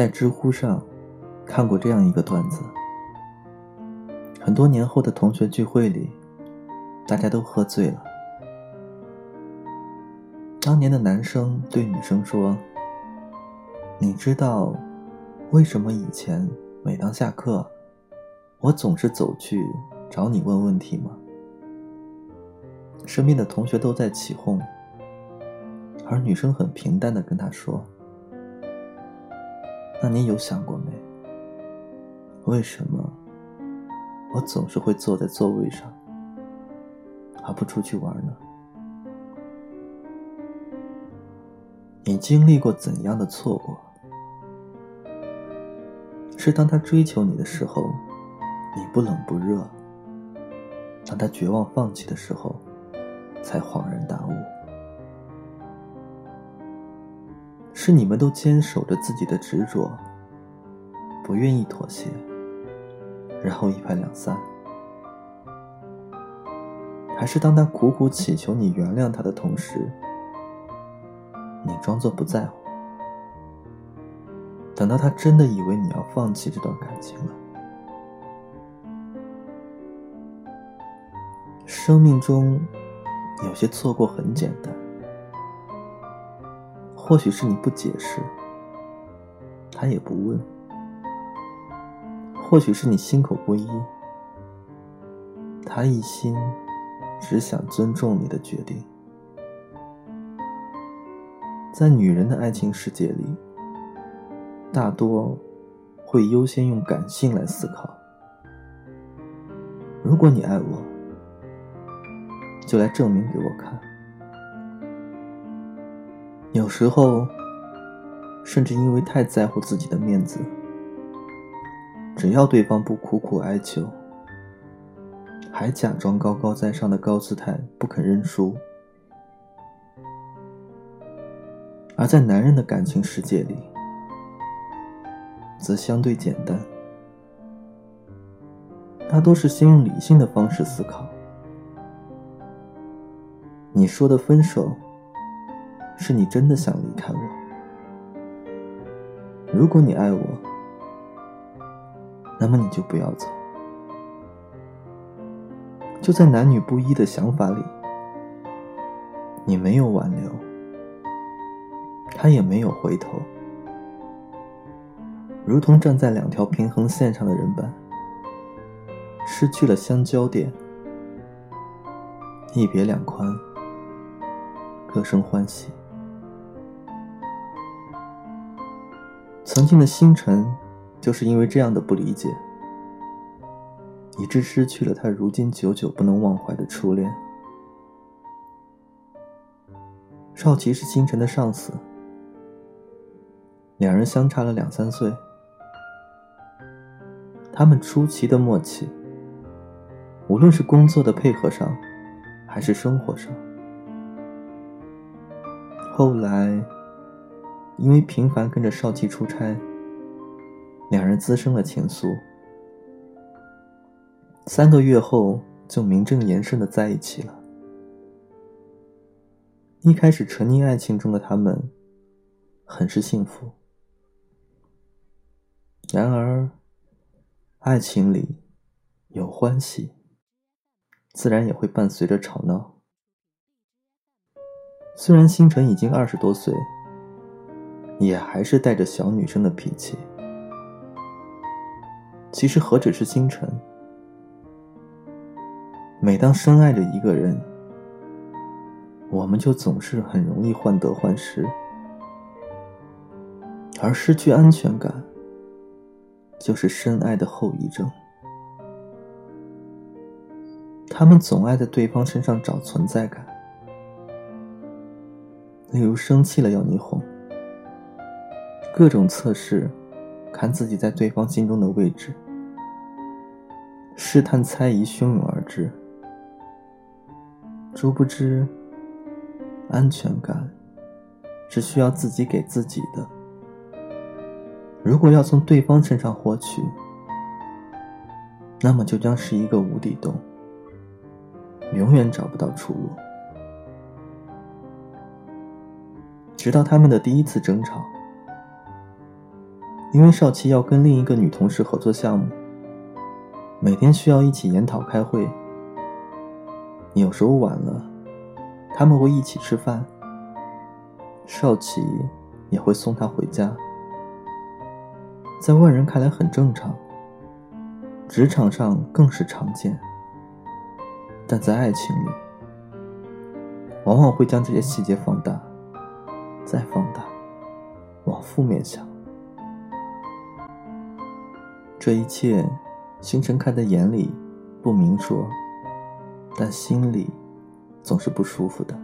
在知乎上看过这样一个段子：很多年后的同学聚会里，大家都喝醉了。当年的男生对女生说：“你知道为什么以前每当下课，我总是走去找你问问题吗？”身边的同学都在起哄，而女生很平淡的跟他说。那你有想过没？为什么我总是会坐在座位上，而不出去玩呢？你经历过怎样的错过？是当他追求你的时候，你不冷不热；当他绝望放弃的时候，才恍然大悟。是你们都坚守着自己的执着，不愿意妥协，然后一拍两散；还是当他苦苦祈求你原谅他的同时，你装作不在乎，等到他真的以为你要放弃这段感情了？生命中有些错过很简单。或许是你不解释，他也不问；或许是你心口不一，他一心只想尊重你的决定。在女人的爱情世界里，大多会优先用感性来思考。如果你爱我，就来证明给我看。有时候，甚至因为太在乎自己的面子，只要对方不苦苦哀求，还假装高高在上的高姿态不肯认输。而在男人的感情世界里，则相对简单，大多是先用理性的方式思考。你说的分手。是你真的想离开我？如果你爱我，那么你就不要走。就在男女不一的想法里，你没有挽留，他也没有回头，如同站在两条平衡线上的人般，失去了相交点，一别两宽，各生欢喜。曾经的星辰，就是因为这样的不理解，以致失去了他如今久久不能忘怀的初恋。少奇是星辰的上司，两人相差了两三岁，他们出奇的默契，无论是工作的配合上，还是生活上。后来。因为频繁跟着少奇出差，两人滋生了情愫。三个月后，就名正言顺的在一起了。一开始沉溺爱情中的他们，很是幸福。然而，爱情里有欢喜，自然也会伴随着吵闹。虽然星辰已经二十多岁。也还是带着小女生的脾气。其实何止是星辰，每当深爱着一个人，我们就总是很容易患得患失，而失去安全感，就是深爱的后遗症。他们总爱在对方身上找存在感，例如生气了要你哄。各种测试，看自己在对方心中的位置，试探猜疑汹涌而至。殊不知，安全感是需要自己给自己的。如果要从对方身上获取，那么就将是一个无底洞，永远找不到出路。直到他们的第一次争吵。因为少奇要跟另一个女同事合作项目，每天需要一起研讨开会。有时候晚了，他们会一起吃饭。少奇也会送她回家，在外人看来很正常，职场上更是常见。但在爱情里，往往会将这些细节放大，再放大，往负面想。这一切，星辰看在眼里，不明说，但心里总是不舒服的。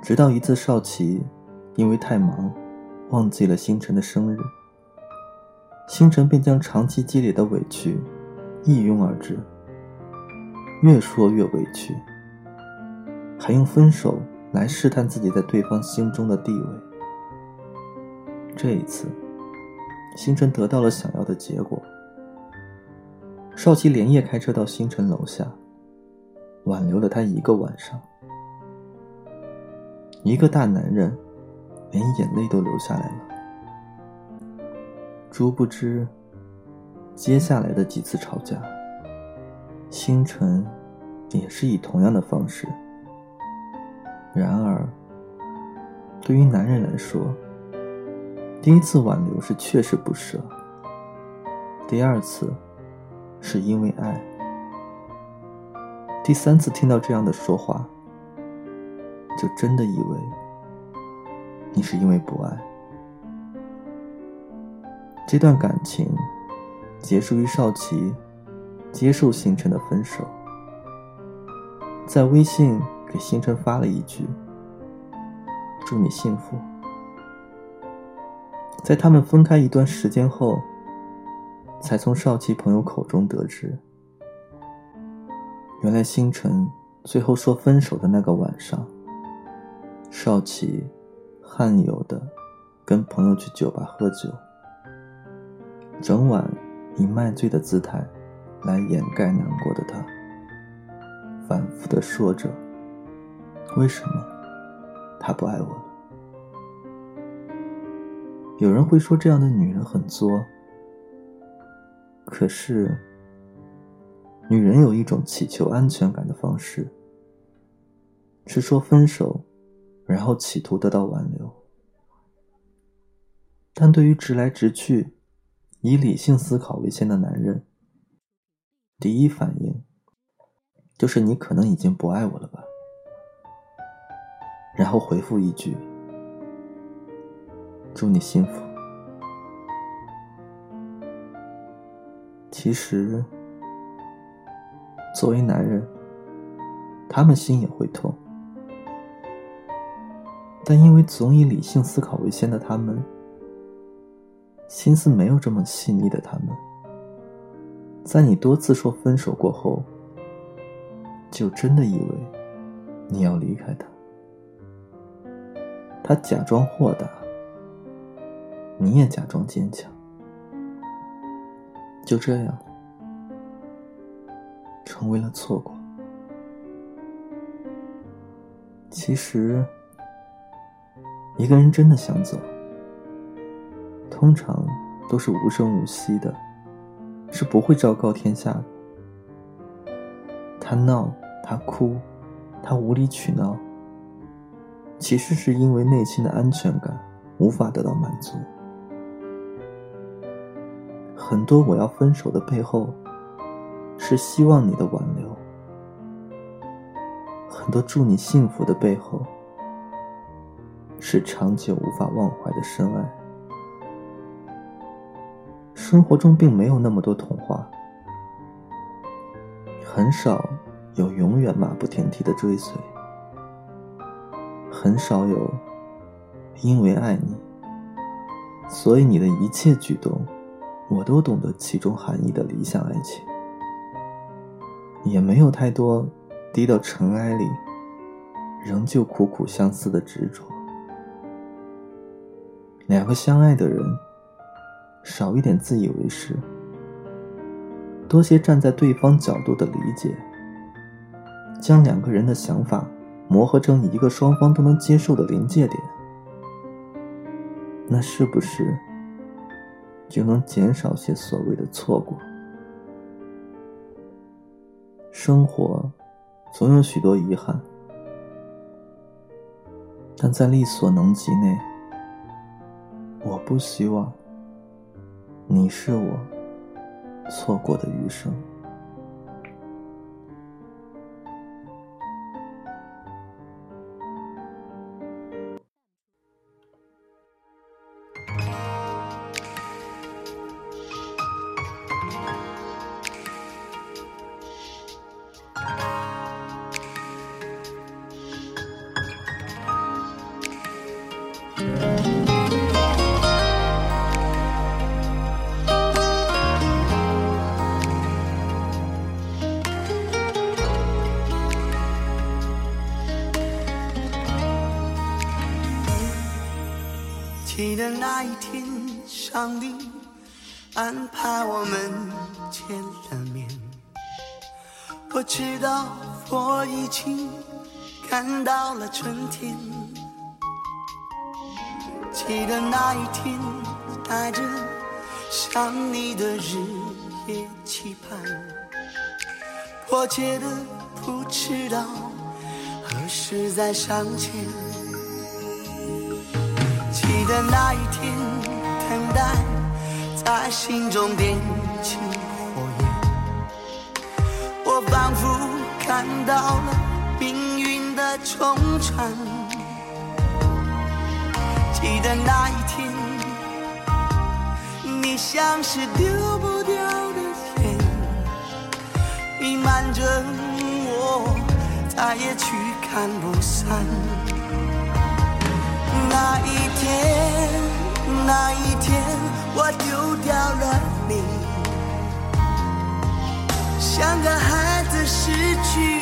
直到一次，少奇因为太忙，忘记了星辰的生日，星辰便将长期积累的委屈一拥而至，越说越委屈，还用分手来试探自己在对方心中的地位。这一次。星辰得到了想要的结果。少奇连夜开车到星辰楼下，挽留了他一个晚上。一个大男人，连眼泪都流下来了。殊不知，接下来的几次吵架，星辰也是以同样的方式。然而，对于男人来说，第一次挽留是确实不舍，第二次是因为爱，第三次听到这样的说话，就真的以为你是因为不爱。这段感情结束于少奇接受星辰的分手，在微信给星辰发了一句：“祝你幸福。”在他们分开一段时间后，才从少奇朋友口中得知，原来星辰最后说分手的那个晚上，少奇罕有的跟朋友去酒吧喝酒，整晚以卖醉的姿态来掩盖难过的他，反复的说着：“为什么他不爱我了？”有人会说这样的女人很作，可是，女人有一种祈求安全感的方式，是说分手，然后企图得到挽留。但对于直来直去、以理性思考为先的男人，第一反应就是你可能已经不爱我了吧，然后回复一句。祝你幸福。其实，作为男人，他们心也会痛，但因为总以理性思考为先的他们，心思没有这么细腻的他们，在你多次说分手过后，就真的以为你要离开他。他假装豁达。你也假装坚强，就这样成为了错过。其实，一个人真的想走，通常都是无声无息的，是不会昭告天下的。他闹，他哭，他无理取闹，其实是因为内心的安全感无法得到满足。很多我要分手的背后，是希望你的挽留；很多祝你幸福的背后，是长久无法忘怀的深爱。生活中并没有那么多童话，很少有永远马不停蹄的追随，很少有因为爱你，所以你的一切举动。我都懂得其中含义的理想爱情，也没有太多低到尘埃里，仍旧苦苦相思的执着。两个相爱的人，少一点自以为是，多些站在对方角度的理解，将两个人的想法磨合成一个双方都能接受的临界点，那是不是？就能减少些所谓的错过。生活总有许多遗憾，但在力所能及内，我不希望你是我错过的余生。上帝安排我们见了面。我知道我已经看到了春天。记得那一天，带着想你的日夜期盼，迫切的不知道何时再相见。记得那一天，等待在心中点起火焰，我仿佛看到了命运的重传。记得那一天，你像是丢不掉的烟，弥漫着我，再也去看不散。那一天，那一天，我丢掉了你，像个孩子失去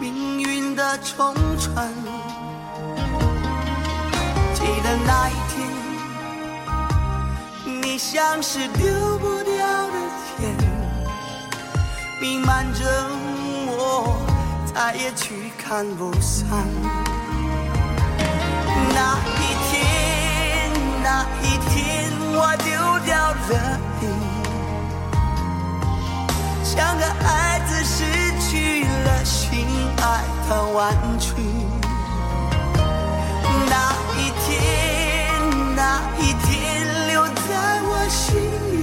命运的冲传。记得那一天，你像是丢不掉的天，弥漫着我，再也驱赶不散。那一天，那一天，我丢掉了你，像个孩子似的爱的玩具。那一天，那一天，留在我心里，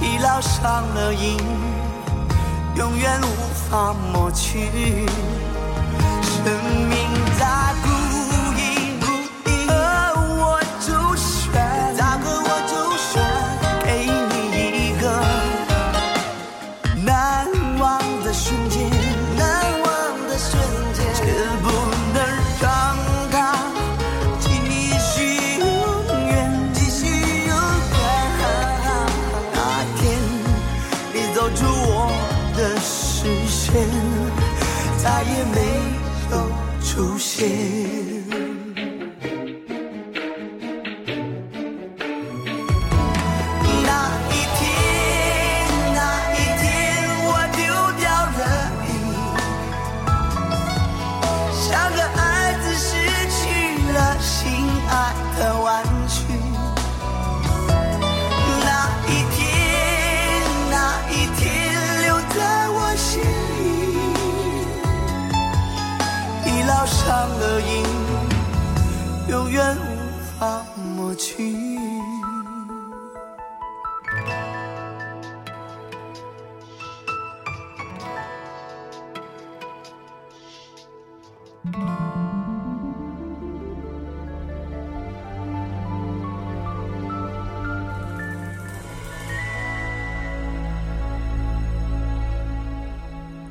已烙上了印，永远无法抹去。生命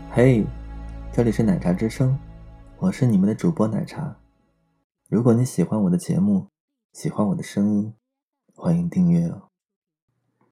嘿，这里是奶茶之声，我是你们的主播奶茶。如果你喜欢我的节目，喜欢我的声音，欢迎订阅哦。